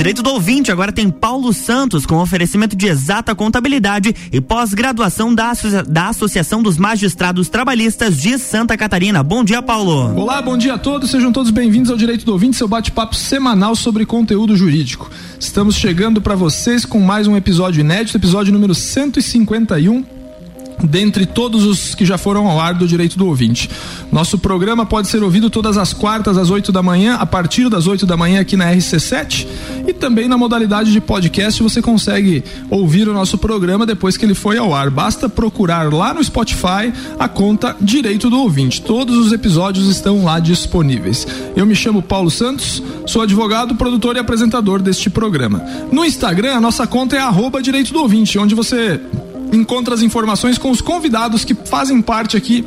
Direito do ouvinte agora tem Paulo Santos com oferecimento de exata contabilidade e pós-graduação da, da Associação dos Magistrados Trabalhistas de Santa Catarina. Bom dia, Paulo. Olá, bom dia a todos. Sejam todos bem-vindos ao Direito do Ouvinte, seu bate-papo semanal sobre conteúdo jurídico. Estamos chegando para vocês com mais um episódio inédito, episódio número 151 dentre todos os que já foram ao ar do Direito do Ouvinte. Nosso programa pode ser ouvido todas as quartas às 8 da manhã, a partir das 8 da manhã aqui na RC7 e também na modalidade de podcast você consegue ouvir o nosso programa depois que ele foi ao ar. Basta procurar lá no Spotify a conta Direito do Ouvinte. Todos os episódios estão lá disponíveis. Eu me chamo Paulo Santos, sou advogado, produtor e apresentador deste programa. No Instagram, a nossa conta é arroba Direito do Ouvinte, onde você encontra as informações com os convidados que fazem parte aqui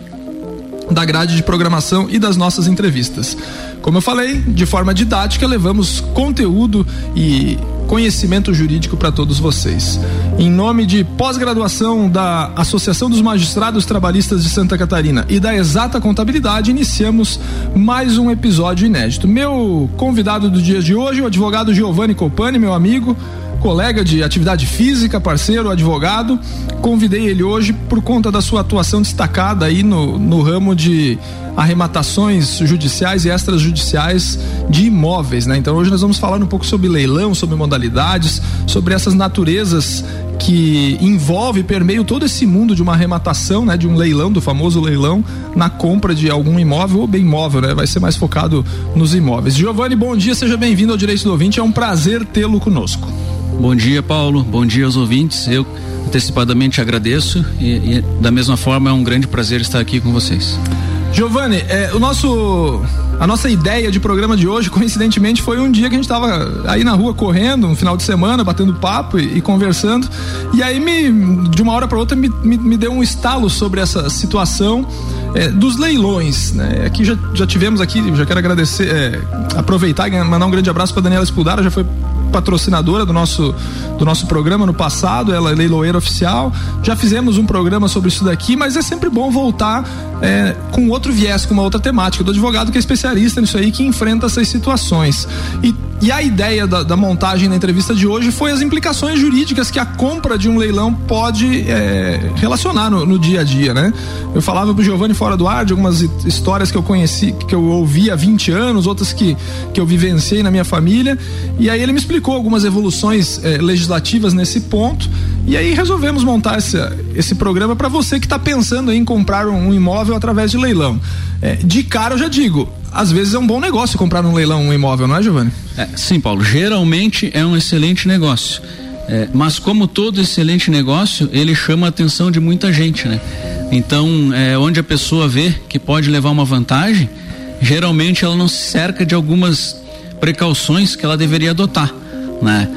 da grade de programação e das nossas entrevistas. Como eu falei, de forma didática, levamos conteúdo e conhecimento jurídico para todos vocês. Em nome de pós-graduação da Associação dos Magistrados Trabalhistas de Santa Catarina e da Exata Contabilidade, iniciamos mais um episódio inédito. Meu convidado do dia de hoje, o advogado Giovanni Copani, meu amigo, colega de atividade física, parceiro, advogado. Convidei ele hoje por conta da sua atuação destacada aí no, no ramo de arrematações judiciais e extrajudiciais de imóveis, né? Então hoje nós vamos falar um pouco sobre leilão, sobre modalidades, sobre essas naturezas que envolve, permeio todo esse mundo de uma arrematação, né, de um leilão, do famoso leilão, na compra de algum imóvel ou bem imóvel, né? Vai ser mais focado nos imóveis. Giovanni, bom dia, seja bem-vindo ao Direito do Ouvinte, é um prazer tê-lo conosco. Bom dia, Paulo. Bom dia aos ouvintes. Eu antecipadamente agradeço e, e da mesma forma é um grande prazer estar aqui com vocês. Giovanni, é, o nosso a nossa ideia de programa de hoje, coincidentemente, foi um dia que a gente estava aí na rua correndo, um final de semana, batendo papo e, e conversando. E aí, me, de uma hora para outra, me, me, me, deu um estalo sobre essa situação é, dos leilões. Né? Aqui já, já tivemos aqui, já quero agradecer, é, aproveitar e mandar um grande abraço para Daniela Espudara, já foi patrocinadora do nosso, do nosso programa no passado, ela é leiloeira oficial. Já fizemos um programa sobre isso daqui, mas é sempre bom voltar é, com outro viés, com uma outra temática, do advogado que é especialista nisso aí, que enfrenta essas situações. E e a ideia da, da, montagem da entrevista de hoje foi as implicações jurídicas que a compra de um leilão pode é, relacionar no, no, dia a dia, né? Eu falava pro Giovanni fora do ar de algumas histórias que eu conheci, que eu ouvi há 20 anos, outras que, que eu vivenciei na minha família. E aí ele me explicou algumas evoluções é, legislativas nesse ponto. E aí resolvemos montar esse, programa para você que está pensando em comprar um, um imóvel através de leilão. É, de cara eu já digo, às vezes é um bom negócio comprar num leilão um imóvel, não é, Giovanni? É, sim, Paulo. Geralmente é um excelente negócio. É, mas como todo excelente negócio, ele chama a atenção de muita gente, né? Então, é, onde a pessoa vê que pode levar uma vantagem, geralmente ela não se cerca de algumas precauções que ela deveria adotar, né?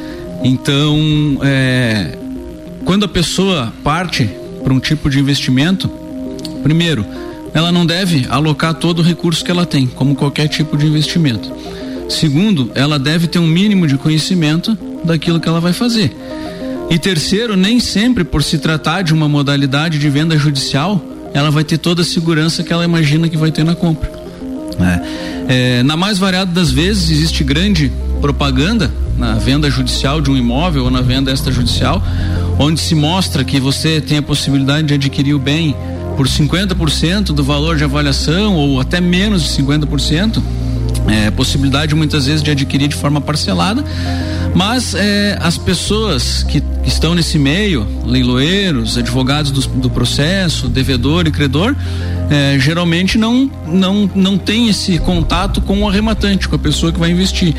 Então, é, quando a pessoa parte para um tipo de investimento, primeiro, ela não deve alocar todo o recurso que ela tem, como qualquer tipo de investimento. Segundo, ela deve ter um mínimo de conhecimento daquilo que ela vai fazer. E terceiro, nem sempre por se tratar de uma modalidade de venda judicial, ela vai ter toda a segurança que ela imagina que vai ter na compra. É, é, na mais variada das vezes existe grande propaganda na venda judicial de um imóvel ou na venda extrajudicial, onde se mostra que você tem a possibilidade de adquirir o bem por 50% do valor de avaliação ou até menos de 50%. É, possibilidade muitas vezes de adquirir de forma parcelada, mas é, as pessoas que estão nesse meio, leiloeiros, advogados do, do processo, devedor e credor, é, geralmente não, não, não tem esse contato com o arrematante, com a pessoa que vai investir.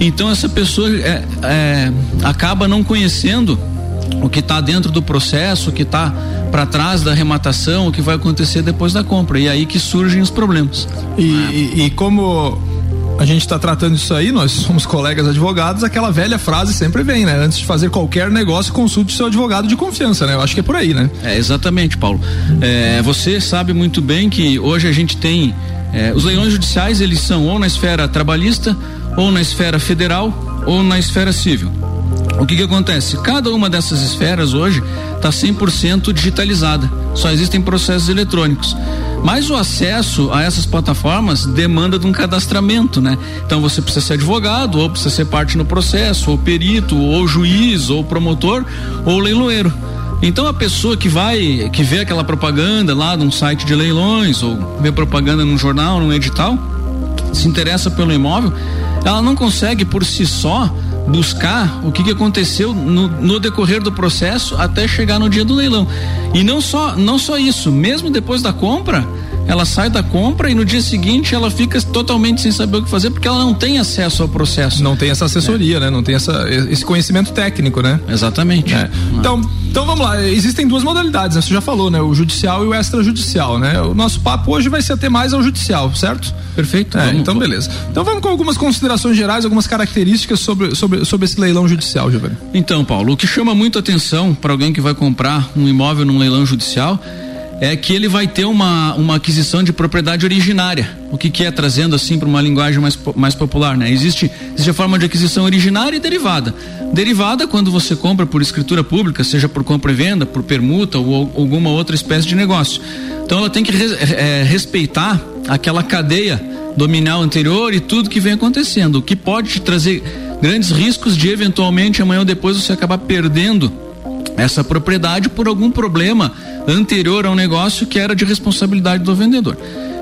Então essa pessoa é, é, acaba não conhecendo o que está dentro do processo, o que está para trás da arrematação, o que vai acontecer depois da compra. E é aí que surgem os problemas. E, e, e como a gente está tratando isso aí, nós somos colegas advogados, aquela velha frase sempre vem, né? Antes de fazer qualquer negócio, consulte seu advogado de confiança, né? Eu acho que é por aí, né? É, exatamente, Paulo. É, você sabe muito bem que hoje a gente tem. É, os leilões judiciais, eles são ou na esfera trabalhista, ou na esfera federal, ou na esfera civil. O que que acontece? Cada uma dessas esferas hoje está 100% digitalizada. Só existem processos eletrônicos. Mas o acesso a essas plataformas demanda de um cadastramento, né? Então você precisa ser advogado, ou precisa ser parte no processo, ou perito, ou juiz, ou promotor, ou leiloeiro. Então a pessoa que vai, que vê aquela propaganda lá num site de leilões, ou vê propaganda num jornal, num edital, se interessa pelo imóvel, ela não consegue por si só buscar o que, que aconteceu no, no, decorrer do processo até chegar no dia do leilão. E não só, não só isso, mesmo depois da compra, ela sai da compra e no dia seguinte ela fica totalmente sem saber o que fazer porque ela não tem acesso ao processo. Não tem essa assessoria, é. né? Não tem essa, esse conhecimento técnico, né? Exatamente. É. Então, então vamos lá. Existem duas modalidades, né? Você já falou, né? O judicial e o extrajudicial, né? O nosso papo hoje vai ser até mais ao judicial, certo? Perfeito. É, então beleza. Então vamos com algumas considerações gerais, algumas características sobre, sobre, sobre esse leilão judicial, Giovanni. Então, Paulo, o que chama muito atenção para alguém que vai comprar um imóvel num leilão judicial é que ele vai ter uma, uma aquisição de propriedade originária. O que, que é trazendo assim para uma linguagem mais, mais popular, né? Existe, existe a forma de aquisição originária e derivada. Derivada quando você compra por escritura pública, seja por compra e venda, por permuta ou, ou alguma outra espécie de negócio. Então ela tem que res, é, respeitar aquela cadeia dominal anterior e tudo que vem acontecendo, o que pode te trazer grandes riscos de eventualmente amanhã ou depois você acabar perdendo essa propriedade por algum problema anterior ao negócio que era de responsabilidade do vendedor.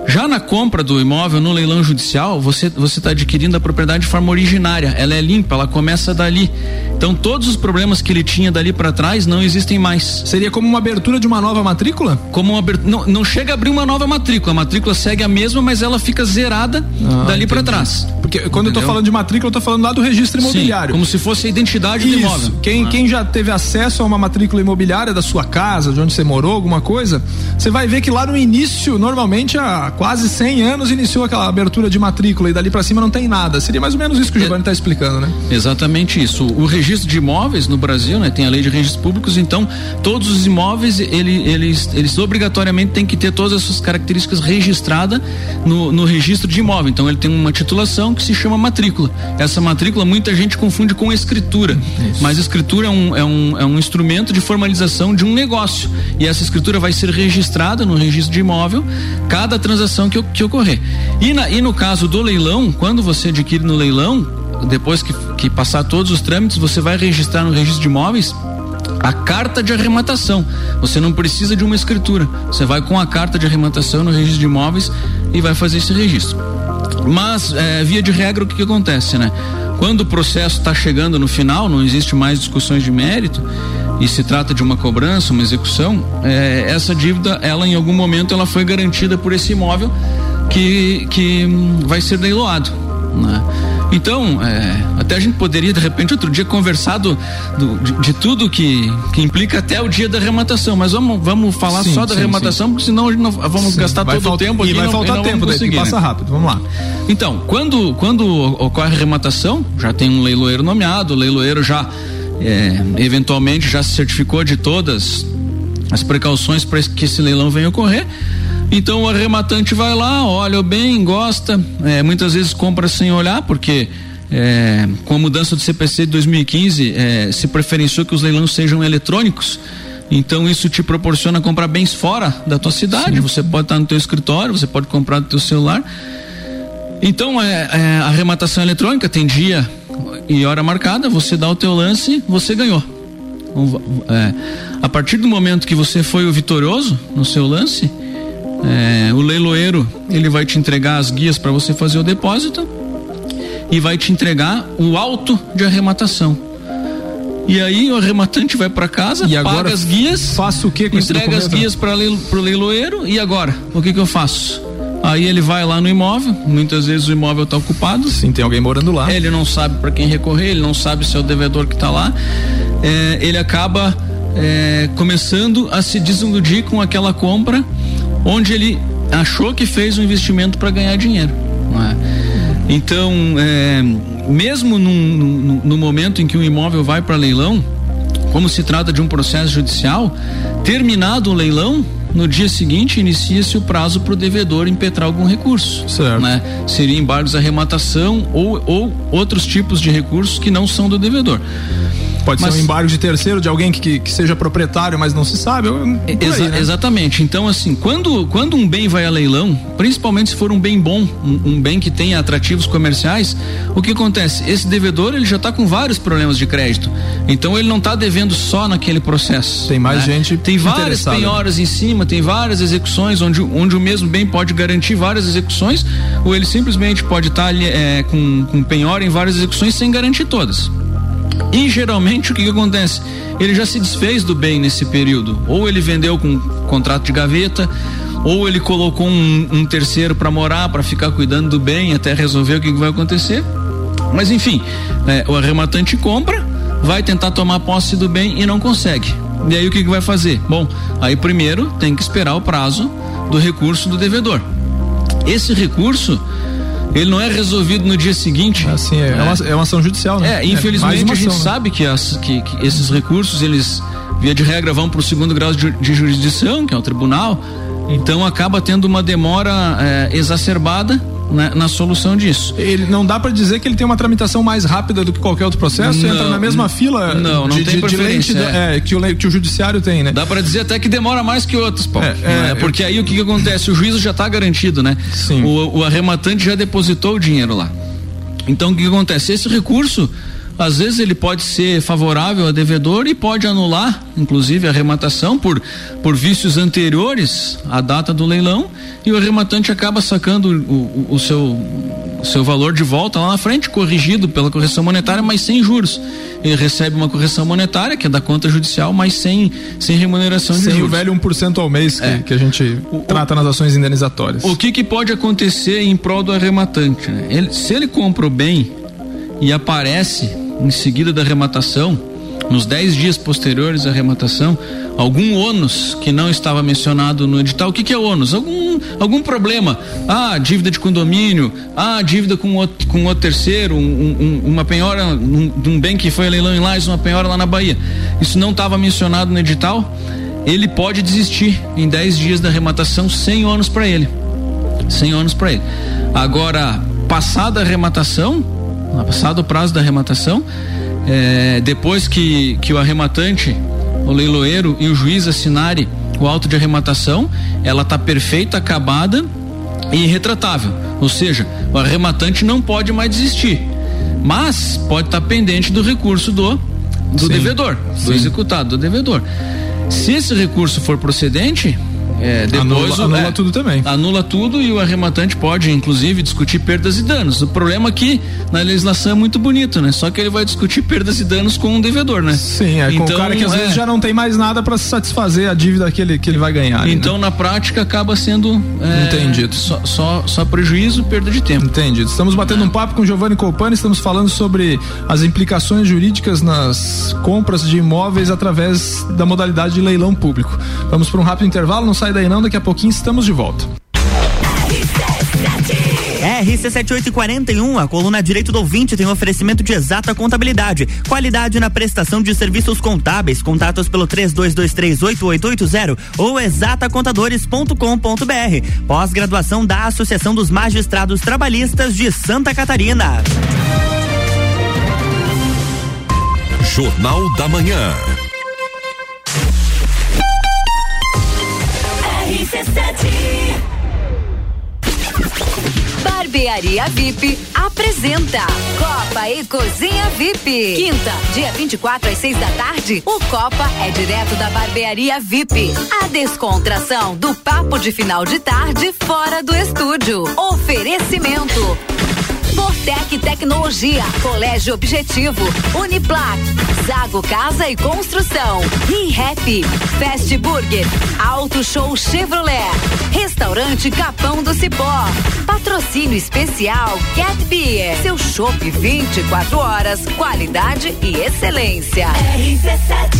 Já na compra do imóvel no leilão judicial, você você está adquirindo a propriedade de forma originária. Ela é limpa, ela começa dali. Então todos os problemas que ele tinha dali para trás não existem mais. Seria como uma abertura de uma nova matrícula? Como uma não, não chega a abrir uma nova matrícula. A matrícula segue a mesma, mas ela fica zerada ah, dali para trás. Porque quando Entendeu? eu tô falando de matrícula, eu tô falando lá do registro imobiliário. Sim, como se fosse a identidade Isso. do imóvel. Quem, ah. quem já teve acesso a uma matrícula imobiliária da sua casa, de onde você morou, alguma coisa, você vai ver que lá no início, normalmente a quase 100 anos iniciou aquela abertura de matrícula e dali para cima não tem nada. Seria mais ou menos isso que o Giovanni está explicando, né? Exatamente isso. O registro de imóveis no Brasil, né, tem a lei de registros públicos, então todos os imóveis ele, eles, eles obrigatoriamente têm que ter todas as suas características registradas no, no registro de imóvel. Então ele tem uma titulação que se chama matrícula. Essa matrícula muita gente confunde com escritura, isso. mas escritura é um, é, um, é um instrumento de formalização de um negócio e essa escritura vai ser registrada no registro de imóvel. Cada transação que que ocorrer. E, na, e no caso do leilão, quando você adquire no leilão, depois que, que passar todos os trâmites, você vai registrar no registro de imóveis a carta de arrematação. Você não precisa de uma escritura. Você vai com a carta de arrematação no registro de imóveis e vai fazer esse registro. Mas, é, via de regra, o que, que acontece, né? Quando o processo está chegando no final, não existe mais discussões de mérito e se trata de uma cobrança, uma execução, é, essa dívida, ela em algum momento, ela foi garantida por esse imóvel que, que vai ser leiloado. Né? Então, é, até a gente poderia, de repente, outro dia conversar do, do de, de, tudo que, que implica até o dia da arrematação, mas vamos, vamos falar sim, só da sim, arrematação, sim. porque senão não, vamos gastar todo o tempo aqui. E vai não, faltar tempo, daí que passa né? rápido, vamos lá. Então, quando, quando ocorre a arrematação, já tem um leiloeiro nomeado, o leiloeiro já é, eventualmente já se certificou de todas as precauções para que esse leilão venha ocorrer. Então o arrematante vai lá, olha bem, gosta, é, muitas vezes compra sem olhar, porque é, com a mudança do CPC de 2015 é, se preferenciou que os leilões sejam eletrônicos. Então isso te proporciona comprar bens fora da tua cidade. Sim. Você pode estar no teu escritório, você pode comprar do teu celular. Então é, é, a arrematação eletrônica tem dia e hora marcada, você dá o teu lance, você ganhou. É, a partir do momento que você foi o vitorioso no seu lance, é, o leiloeiro ele vai te entregar as guias para você fazer o depósito e vai te entregar o auto de arrematação. E aí o arrematante vai para casa, e agora paga as guias, faço o que com entrega as guias para o leiloeiro e agora o que que eu faço? Aí ele vai lá no imóvel, muitas vezes o imóvel está ocupado. Sim, tem alguém morando lá. Ele não sabe para quem recorrer, ele não sabe se é o devedor que está lá. É, ele acaba é, começando a se desiludir com aquela compra, onde ele achou que fez um investimento para ganhar dinheiro. É? Então, é, mesmo num, num, no momento em que o imóvel vai para leilão, como se trata de um processo judicial, terminado o leilão, no dia seguinte inicia-se o prazo para o devedor impetrar algum recurso. Certo. Né? Seria embargos de arrematação ou, ou outros tipos de recursos que não são do devedor. Pode mas, ser um embargo de terceiro, de alguém que, que, seja proprietário, mas não se sabe. Exa aí, né? Exatamente. Então, assim, quando, quando um bem vai a leilão, principalmente se for um bem bom, um, um bem que tenha atrativos comerciais, o que acontece? Esse devedor ele já está com vários problemas de crédito. Então ele não está devendo só naquele processo. Tem mais né? gente. Tem várias penhoras em cima, tem várias execuções onde, onde o mesmo bem pode garantir várias execuções, ou ele simplesmente pode estar tá é, com, com penhora em várias execuções sem garantir todas. E geralmente o que, que, acontece? Ele já se desfez do bem nesse período. Ou ele vendeu com contrato de gaveta, ou ele colocou um, um terceiro para morar, para ficar cuidando do bem até resolver o que, que vai acontecer. Mas enfim, é, o arrematante compra, vai tentar tomar posse do bem e não consegue. E aí o que, que vai fazer? Bom, aí primeiro tem que esperar o prazo do recurso do devedor. Esse recurso ele não é resolvido no dia seguinte. Assim, é, é, uma, é uma ação judicial, né? É, infelizmente é, a gente ação, né? sabe que, as, que, que, esses recursos, eles, via de regra, vão para o segundo grau de, de, jurisdição, que é o tribunal, então acaba tendo uma demora é, exacerbada na, na, solução disso. Ele não dá para dizer que ele tem uma tramitação mais rápida do que qualquer outro processo, não, entra na mesma fila não, não de, tem de, de lente é. É, que, o, que o judiciário tem, né? Dá para dizer até que demora mais que outros, Paulo. É, né? Porque aí o que, que, acontece? O juízo já está garantido, né? Sim. O, o arrematante já depositou o dinheiro lá. Então o que, que acontece? Esse recurso às vezes ele pode ser favorável ao devedor e pode anular, inclusive, a arrematação por, por vícios anteriores à data do leilão e o arrematante acaba sacando o, o, o seu, o seu valor de volta lá na frente, corrigido pela correção monetária, mas sem juros. Ele recebe uma correção monetária, que é da conta judicial, mas sem, sem remuneração sem de juros. Sem o velho 1% ao mês que, é. que a gente trata nas ações indenizatórias. O que, que pode acontecer em prol do arrematante? Né? Ele, se ele compra o bem e aparece em seguida da arrematação, nos dez dias posteriores à arrematação, algum ônus que não estava mencionado no edital. O que, que é ônus? Algum, algum problema. Ah, dívida de condomínio, ah, dívida com outro, com outro terceiro, um, um, uma penhora de um bem que foi a leilão em Lages, uma penhora lá na Bahia. Isso não estava mencionado no edital. Ele pode desistir em 10 dias da arrematação sem ônus para ele. Sem ônus para ele. Agora, passada a arrematação, passado o prazo da arrematação, é, depois que, que o arrematante, o leiloeiro e o juiz assinarem o auto de arrematação, ela está perfeita, acabada e irretratável. Ou seja, o arrematante não pode mais desistir. Mas pode estar tá pendente do recurso do, do devedor, do Sim. executado, do devedor. Se esse recurso for procedente, é, depois anula, anula é, tudo também. Anula tudo e o arrematante pode, inclusive, discutir perdas e danos. O problema é que na legislação é muito bonito, né? Só que ele vai discutir perdas e danos com um devedor, né? Sim, é então, com o cara que às é, vezes já não tem mais nada para satisfazer a dívida que ele, que ele vai ganhar. Então, né? na prática, acaba sendo. É, Entendido. Só, só, só, prejuízo, perda de tempo. Entendido. Estamos batendo um papo com Giovanni Colpani, estamos falando sobre as implicações jurídicas nas compras de imóveis através da modalidade de leilão público. Vamos para um rápido intervalo, não sai sai daí não, daqui a pouquinho estamos de volta. RC7841, a coluna Direito do Ouvinte tem um oferecimento de exata contabilidade, qualidade na prestação de serviços contábeis. Contatos pelo 32238880 ou exatacontadores.com.br. Pós-graduação da Associação dos Magistrados Trabalhistas de Santa Catarina. Jornal da Manhã. Barbearia VIP apresenta Copa e Cozinha VIP. Quinta, dia 24 às 6 da tarde, o Copa é direto da Barbearia VIP. A descontração do papo de final de tarde fora do estúdio. Oferecimento Fortec Tecnologia, Colégio Objetivo, Uniplac, Zago Casa e Construção, ReHap, Fast Burger, Auto Show Chevrolet, Restaurante Capão do Cipó, Patrocínio Especial Cat Beer, seu chopp 24 horas, qualidade e excelência. RC7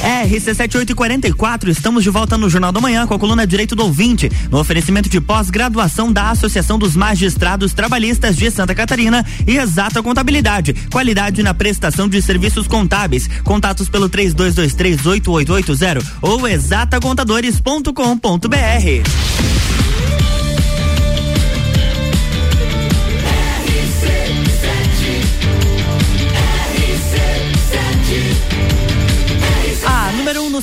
RC7844, estamos de volta no Jornal da Manhã com a coluna Direito do Ouvinte, no oferecimento de pós-graduação da Associação dos Magistrados Trabalhistas de Santa Catarina e Exata Contabilidade. Qualidade na prestação de serviços contábeis. Contatos pelo 32238880 ou exatacontadores.com.br.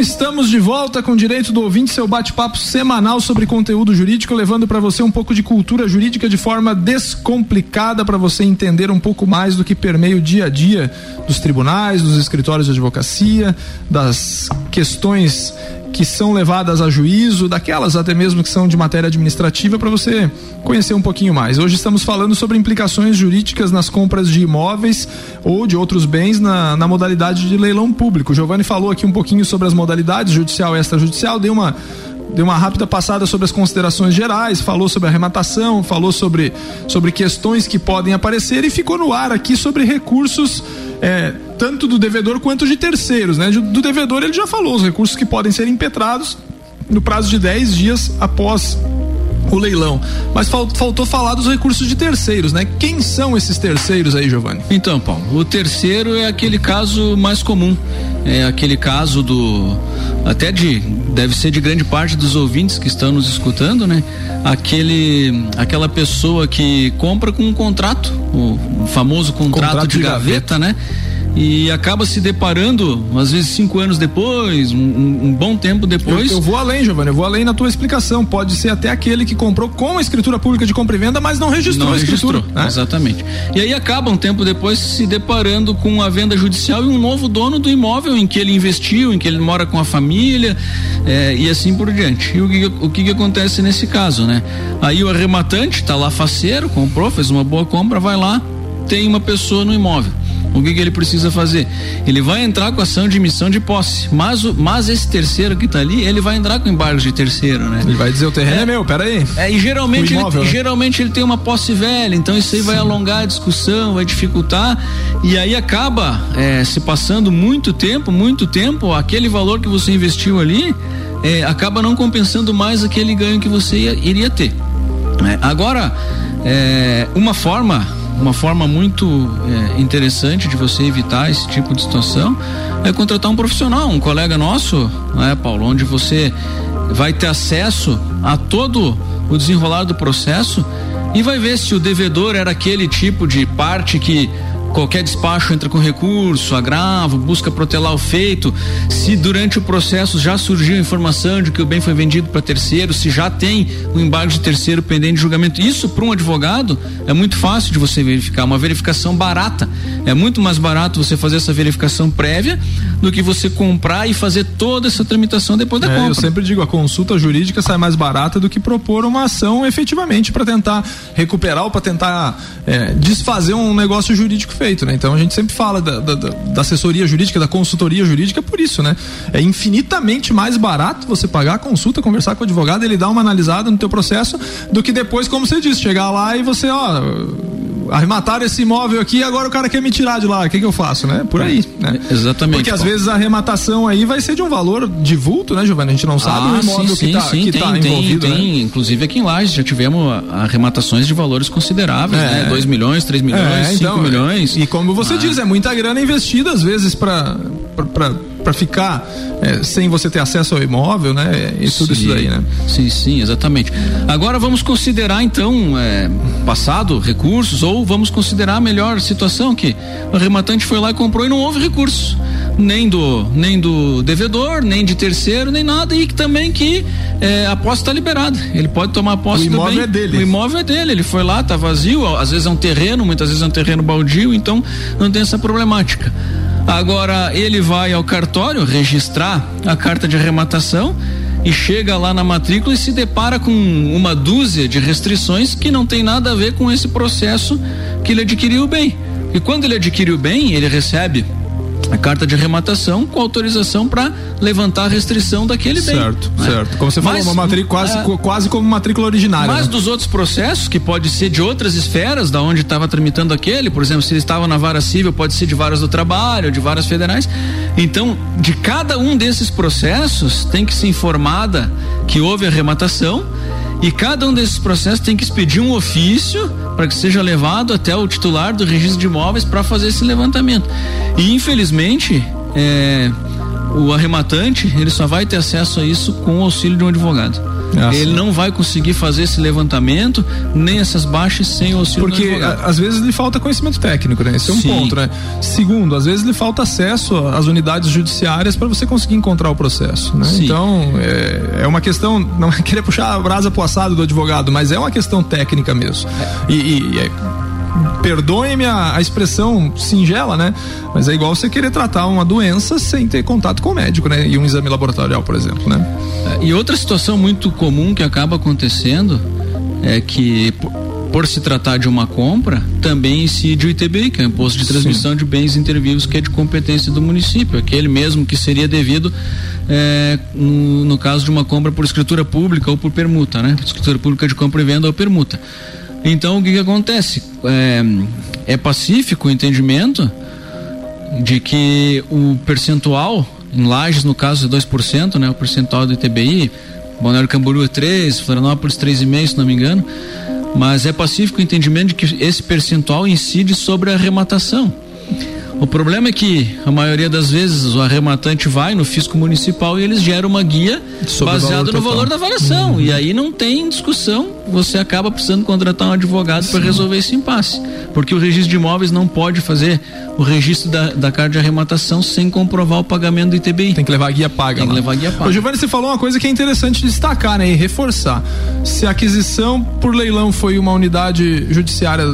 Estamos de volta com direito do ouvinte, seu bate-papo semanal sobre conteúdo jurídico, levando para você um pouco de cultura jurídica de forma descomplicada para você entender um pouco mais do que permeia o dia a dia dos tribunais, dos escritórios de advocacia, das questões que são levadas a juízo, daquelas até mesmo que são de matéria administrativa, para você conhecer um pouquinho mais. Hoje estamos falando sobre implicações jurídicas nas compras de imóveis ou de outros bens na, na modalidade de leilão público. Giovanni falou aqui um pouquinho sobre as modalidades judicial e extrajudicial, deu uma deu uma rápida passada sobre as considerações gerais, falou sobre arrematação, falou sobre, sobre questões que podem aparecer e ficou no ar aqui sobre recursos é, tanto do devedor quanto de terceiros, né? Do devedor ele já falou os recursos que podem ser impetrados no prazo de 10 dias após o leilão. Mas faltou falar dos recursos de terceiros, né? Quem são esses terceiros aí, Giovanni? Então, Paulo, o terceiro é aquele caso mais comum. É aquele caso do. Até de. Deve ser de grande parte dos ouvintes que estão nos escutando, né? Aquele. Aquela pessoa que compra com um contrato, o famoso contrato, contrato de, de gaveta, gaveta, né? E acaba se deparando, às vezes cinco anos depois, um, um bom tempo depois. Eu, eu, vou além, Giovanni, eu vou além na tua explicação. Pode ser até aquele que comprou com a escritura pública de compra e venda, mas não registrou não a escritura. Registrou, né? Exatamente. E aí acaba um tempo depois se deparando com a venda judicial e um novo dono do imóvel em que ele investiu, em que ele mora com a família é, e assim por diante. E o que, o que, que acontece nesse caso, né? Aí o arrematante está lá faceiro, comprou, fez uma boa compra, vai lá, tem uma pessoa no imóvel o que, que ele precisa fazer? Ele vai entrar com ação de emissão de posse, mas, o, mas esse terceiro que está ali, ele vai entrar com embargo de terceiro, né? Ele vai dizer o terreno é, é meu, peraí. É, e geralmente, imóvel, ele, né? geralmente ele tem uma posse velha, então isso aí Sim. vai alongar a discussão, vai dificultar, e aí acaba é, se passando muito tempo, muito tempo, aquele valor que você investiu ali, é, acaba não compensando mais aquele ganho que você ia, iria ter. Né? Agora, é, uma forma uma forma muito é, interessante de você evitar esse tipo de situação é contratar um profissional, um colega nosso, né, Paulo, onde você vai ter acesso a todo o desenrolar do processo e vai ver se o devedor era aquele tipo de parte que qualquer despacho entra com recurso, agravo, busca protelar o feito. Se durante o processo já surgiu informação de que o bem foi vendido para terceiro, se já tem um embargo de terceiro pendente de julgamento, isso para um advogado é muito fácil de você verificar, uma verificação barata. É muito mais barato você fazer essa verificação prévia do que você comprar e fazer toda essa tramitação depois da é, compra. Eu sempre digo, a consulta jurídica sai mais barata do que propor uma ação efetivamente para tentar recuperar ou para tentar é, desfazer um negócio jurídico feito, né? Então a gente sempre fala da, da, da, assessoria jurídica, da consultoria jurídica por isso, né? É infinitamente mais barato você pagar a consulta, conversar com o advogado, ele dar uma analisada no teu processo, do que depois, como você disse, chegar lá e você, ó, arremataram esse imóvel aqui agora o cara quer me tirar de lá, o que, que eu faço, né? Por aí, né? Exatamente. Porque às vezes a arrematação aí vai ser de um valor de vulto, né, Giovanni? A gente não sabe ah, o imóvel sim, que está que tá envolvido, tem, né? tem. Inclusive aqui em Lages já tivemos arrematações de valores consideráveis, é. né? 2 milhões, 3 milhões, 5 é, então, milhões. E como você ah. diz, é muita grana investida às vezes para para ficar é, sem você ter acesso ao imóvel, né? E tudo sim, isso daí, né? Sim, sim, exatamente. Agora vamos considerar então é, passado recursos ou vamos considerar a melhor situação que o arrematante foi lá e comprou e não houve recurso nem do nem do devedor, nem de terceiro, nem nada e que também que é, a posse está liberada. Ele pode tomar posse o imóvel é dele. O imóvel é dele. Ele foi lá, tá vazio. Às vezes é um terreno, muitas vezes é um terreno baldio, então não tem essa problemática. Agora ele vai ao cartório registrar a carta de arrematação e chega lá na matrícula e se depara com uma dúzia de restrições que não tem nada a ver com esse processo que ele adquiriu bem. E quando ele adquiriu o bem, ele recebe a carta de arrematação com autorização para levantar a restrição daquele bem. Certo, né? certo. Como você mas, falou, uma matrícula quase, é, quase como matrícula originária. Mas né? dos outros processos, que pode ser de outras esferas, da onde estava tramitando aquele, por exemplo, se ele estava na vara civil, pode ser de varas do trabalho, de varas federais. Então, de cada um desses processos, tem que ser informada que houve arrematação e cada um desses processos tem que expedir um ofício para que seja levado até o titular do registro de imóveis para fazer esse levantamento. E infelizmente, é, o arrematante ele só vai ter acesso a isso com o auxílio de um advogado. É ele não vai conseguir fazer esse levantamento, nem essas baixas sem o auxílio Porque às vezes lhe falta conhecimento técnico, né? Esse é um Sim. ponto, né? Segundo, às vezes lhe falta acesso às unidades judiciárias para você conseguir encontrar o processo, né? Então, é, é, uma questão, não é querer puxar a brasa pro assado do advogado, mas é uma questão técnica mesmo. E, e é, perdoem-me a, a, expressão singela, né? Mas é igual você querer tratar uma doença sem ter contato com o médico, né? E um exame laboratorial, por exemplo, né? É, e outra situação muito comum que acaba acontecendo é que por se tratar de uma compra, também incide o ITBI, que é o Imposto de Transmissão Sim. de Bens Intervivos, que é de competência do município, aquele mesmo que seria devido é, no, no, caso de uma compra por escritura pública ou por permuta, né? Escritura pública de compra e venda ou permuta. Então o que, que acontece? É, é pacífico o entendimento de que o percentual, em Lages no caso é 2%, né? O percentual do ITBI, Balneário Camboriú é 3, Florianópolis 3,5, se não me engano. Mas é pacífico o entendimento de que esse percentual incide sobre a arrematação. O problema é que a maioria das vezes o arrematante vai no fisco municipal e eles geram uma guia baseada no valor da avaliação. Uhum. E aí não tem discussão, você acaba precisando contratar um advogado para resolver esse impasse. Porque o registro de imóveis não pode fazer o registro da, da carta de arrematação sem comprovar o pagamento do ITBI. Tem que levar a guia paga. Tem que levar a guia paga. Ô, Giovanni, você falou uma coisa que é interessante destacar, né? E reforçar. Se a aquisição por leilão foi uma unidade judiciária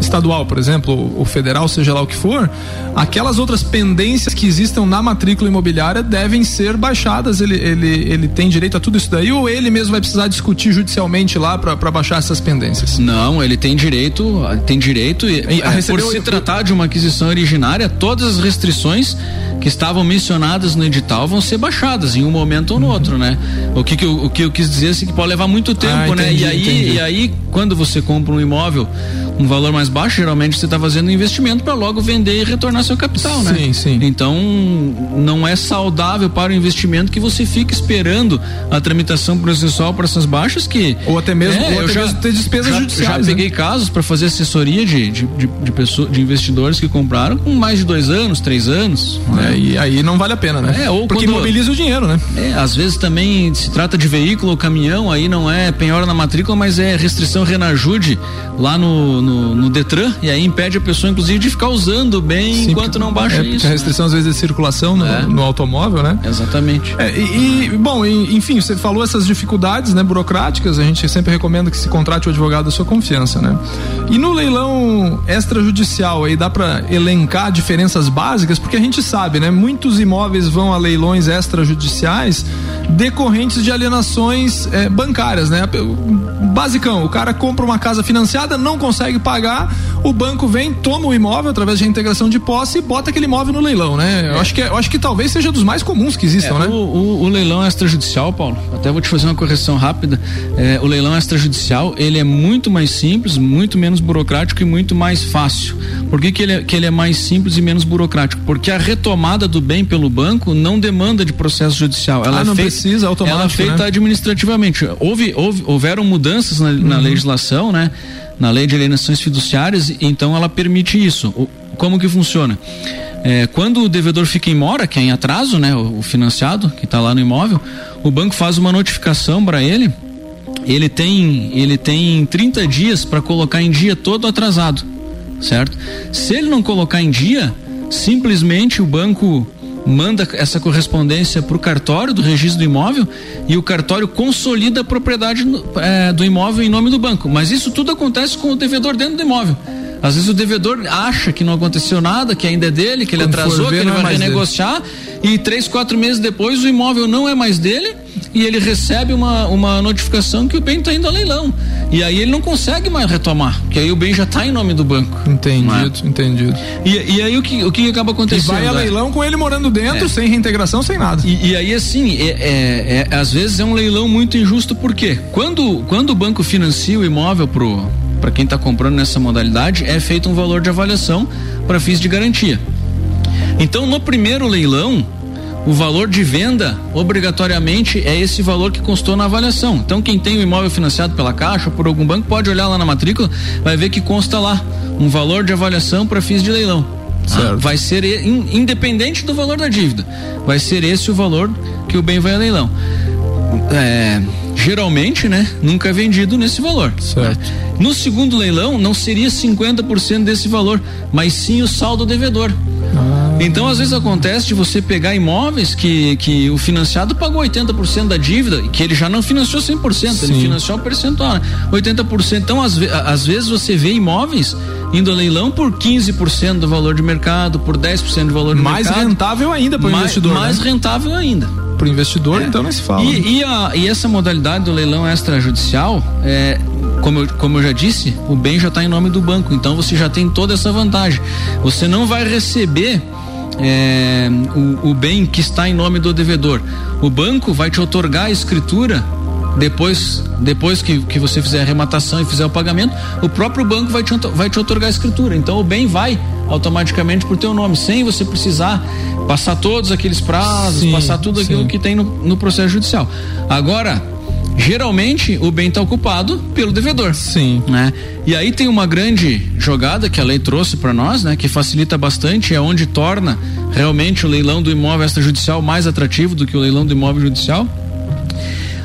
estadual, por exemplo, ou federal, seja lá o que for, aquelas outras pendências que existam na matrícula imobiliária devem ser baixadas. Ele, ele, ele tem direito a tudo isso daí ou ele mesmo vai precisar discutir judicialmente lá para baixar essas pendências? Não, ele tem direito, tem direito e, é, por se tratar de uma aquisição originária, todas as restrições que estavam mencionadas no edital vão ser baixadas em um momento ou no uhum. outro, né? O que, que eu, o que eu quis dizer é assim, que pode levar muito tempo, ah, entendi, né? E aí, e aí, quando você compra um imóvel, um valor mais baixo, geralmente você está fazendo um investimento para logo vender e retornar seu capital, né? Sim, sim. Então, não é saudável para o investimento que você fique esperando a tramitação processual para essas baixas que. Ou até mesmo, é, ou até já, mesmo ter despesas já, judiciais. Já né? peguei casos para fazer assessoria de, de, de, de, pessoas, de investidores que compraram com mais de dois anos, três anos. Né? É, e aí não vale a pena, né? É, ou Porque quando, imobiliza o dinheiro, né? É, às vezes também se trata de veículo ou caminhão, aí não é penhora na matrícula, mas é restrição Renajude lá no, no, no Detran e aí impede a pessoa, inclusive, de ficar usando bem Sim, enquanto não baixa é, isso. a restrição, né? às vezes, de circulação no, é. no automóvel, né? Exatamente. É, e, e, bom, e, enfim, você falou essas dificuldades né, burocráticas, a gente sempre recomenda que se contrate o advogado da sua confiança, né? E no leilão extrajudicial, aí dá para elencar diferenças básicas, porque a gente sabe, né? Muitos imóveis vão a leilões extrajudiciais decorrentes de alienações é, bancárias, né? Basicão, o cara compra uma casa financiada, não consegue pagar, o banco vem, toma o imóvel através de integração de posse e bota aquele imóvel no leilão, né? Eu, é. acho, que, é, eu acho que talvez seja dos mais comuns que existam, é, né? O, o, o, leilão extrajudicial, Paulo, até vou te fazer uma correção rápida. É, o leilão extrajudicial, ele é muito mais simples, muito menos burocrático e muito mais fácil. Por que, que, ele, é, que ele é mais simples e menos burocrático? Porque a retomada do bem pelo banco não demanda de processo judicial. Ela ah, é não feita, precisa, automático, Ela é feita né? administrativamente. Houve, houve, houveram mudanças na, uhum. na legislação, né? Na lei de alienações fiduciárias, então ela permite isso. Como que funciona? É, quando o devedor fica em mora, que é em atraso, né, o, o financiado que está lá no imóvel, o banco faz uma notificação para ele. Ele tem ele tem 30 dias para colocar em dia todo atrasado, certo? Se ele não colocar em dia, simplesmente o banco manda essa correspondência para o cartório do registro do imóvel e o cartório consolida a propriedade é, do imóvel em nome do banco. Mas isso tudo acontece com o devedor dentro do imóvel. Às vezes o devedor acha que não aconteceu nada, que ainda é dele, que ele Quando atrasou, ver, que ele é vai renegociar dele. e três, quatro meses depois o imóvel não é mais dele e ele recebe uma, uma notificação que o bem está indo a leilão. E aí ele não consegue mais retomar, porque aí o bem já está em nome do banco. Entendido, é? entendido. E, e, aí o que, o que acaba acontecendo? E vai a é? leilão com ele morando dentro, é. sem reintegração, sem nada. E, e aí assim, é, é, é, às vezes é um leilão muito injusto, porque quando, quando o banco financia o imóvel pro para quem está comprando nessa modalidade, é feito um valor de avaliação para fins de garantia. Então, no primeiro leilão, o valor de venda, obrigatoriamente, é esse valor que constou na avaliação. Então, quem tem o imóvel financiado pela Caixa ou por algum banco, pode olhar lá na matrícula, vai ver que consta lá um valor de avaliação para fins de leilão. Ah, vai ser independente do valor da dívida. Vai ser esse o valor que o bem vai a leilão. É, geralmente, né, nunca é vendido nesse valor. Certo. No segundo leilão, não seria 50% desse valor, mas sim o saldo devedor. Ah. Então, às vezes acontece de você pegar imóveis que, que o financiado pagou 80% da dívida, que ele já não financiou 100%, sim. ele financiou um percentual, né? 80%. Então, às, às vezes você vê imóveis indo a leilão por 15% do valor de mercado, por 10% do valor de mais mercado. Mais rentável ainda para o investidor. Mais né? rentável ainda para o investidor, é. então não se fala. E, e, a, e, essa modalidade do leilão extrajudicial, é, como, eu, como eu já disse, o bem já está em nome do banco, então você já tem toda essa vantagem. Você não vai receber é, o, o bem que está em nome do devedor. O banco vai te otorgar a escritura depois depois que, que você fizer a arrematação e fizer o pagamento, o próprio banco vai te, vai te otorgar a escritura. Então o bem vai automaticamente por teu nome, sem você precisar passar todos aqueles prazos, sim, passar tudo aquilo sim. que tem no, no processo judicial. Agora, geralmente o bem está ocupado pelo devedor. Sim. Né? E aí tem uma grande jogada que a lei trouxe para nós, né? Que facilita bastante, é onde torna realmente o leilão do imóvel extrajudicial mais atrativo do que o leilão do imóvel judicial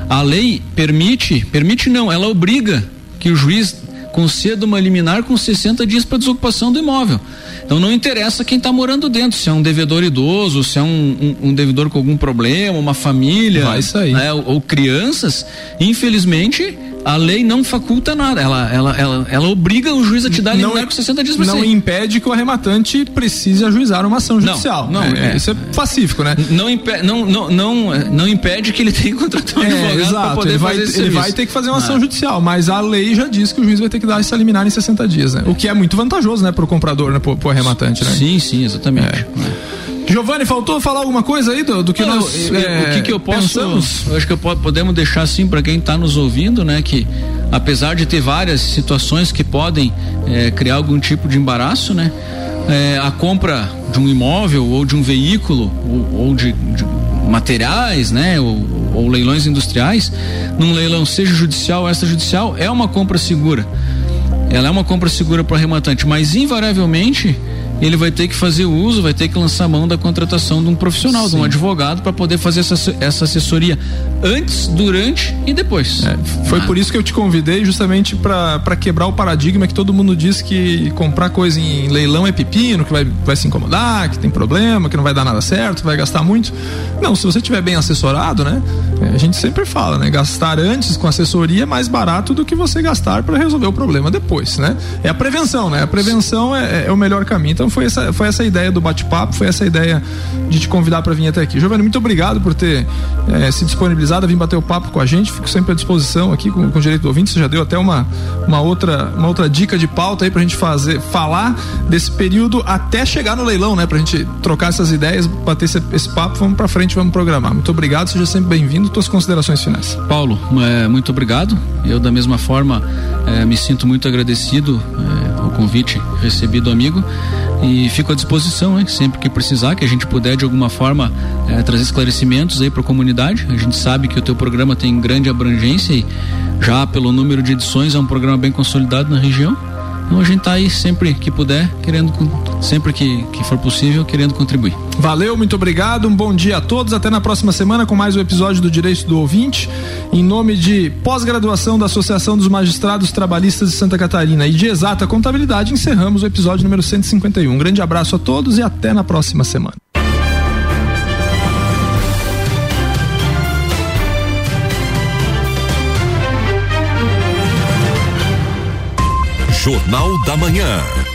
a lei permite, permite não, ela obriga que o juiz conceda uma liminar com 60 dias para desocupação do imóvel. Então não interessa quem está morando dentro, se é um devedor idoso, se é um, um, um devedor com algum problema, uma família. Né, ou, ou crianças. Infelizmente, a lei não faculta nada, ela, ela, ela, ela obriga o juiz a te dar liminar com 60 dias Não impede que o arrematante precise ajuizar uma ação judicial. Não, não é, é, isso é pacífico, né? Não, impe, não, não, não, não impede que ele tenha que contratar um é, advogado para poder ele vai, fazer Ele vai ter que fazer uma ação ah. judicial, mas a lei já diz que o juiz vai ter que dar essa liminar em 60 dias, né? O que é muito vantajoso, né, para o comprador, né, para o arrematante, né? Sim, sim, exatamente. É. Giovanni, faltou falar alguma coisa aí do, do que não, nós é, o que, que eu posso pensamos? Eu acho que eu podemos deixar assim para quem está nos ouvindo, né, que apesar de ter várias situações que podem é, criar algum tipo de embaraço, né, é, a compra de um imóvel ou de um veículo ou, ou de, de, materiais, né, ou, ou leilões industriais, num leilão seja judicial ou extrajudicial, é uma compra segura. Ela é uma compra segura para o arrematante, mas invariavelmente ele vai ter que fazer uso, vai ter que lançar mão da contratação de um profissional, Sim. de um advogado, para poder fazer essa, essa assessoria antes, durante e depois. É, foi ah. por isso que eu te convidei, justamente para quebrar o paradigma que todo mundo diz que comprar coisa em leilão é pepino, que vai, vai se incomodar, que tem problema, que não vai dar nada certo, vai gastar muito. Não, se você estiver bem assessorado, né? A gente sempre fala, né? Gastar antes com assessoria é mais barato do que você gastar para resolver o problema depois, né? É a prevenção, né? A prevenção é, é o melhor caminho. Então foi essa, foi essa ideia do bate-papo, foi essa ideia de te convidar para vir até aqui. Giovanni, muito obrigado por ter é, se disponibilizado a vir bater o papo com a gente. Fico sempre à disposição aqui com, com o direito do ouvinte. Você já deu até uma, uma, outra, uma outra dica de pauta aí pra gente fazer, falar desse período até chegar no leilão, né? Pra gente trocar essas ideias, bater esse, esse papo, vamos pra frente, vamos programar. Muito obrigado, seja sempre bem-vindo. Tuas considerações finais. Paulo, é, muito obrigado. Eu, da mesma forma, é, me sinto muito agradecido é, ao convite recebido, amigo e fico à disposição, hein, sempre que precisar, que a gente puder de alguma forma é, trazer esclarecimentos aí para a comunidade. A gente sabe que o teu programa tem grande abrangência e já pelo número de edições é um programa bem consolidado na região. Então a gente está aí sempre que puder, querendo, sempre que, que for possível, querendo contribuir. Valeu, muito obrigado, um bom dia a todos. Até na próxima semana com mais um episódio do Direito do Ouvinte. Em nome de pós-graduação da Associação dos Magistrados Trabalhistas de Santa Catarina e de Exata Contabilidade, encerramos o episódio número 151. Um grande abraço a todos e até na próxima semana. Jornal da Manhã.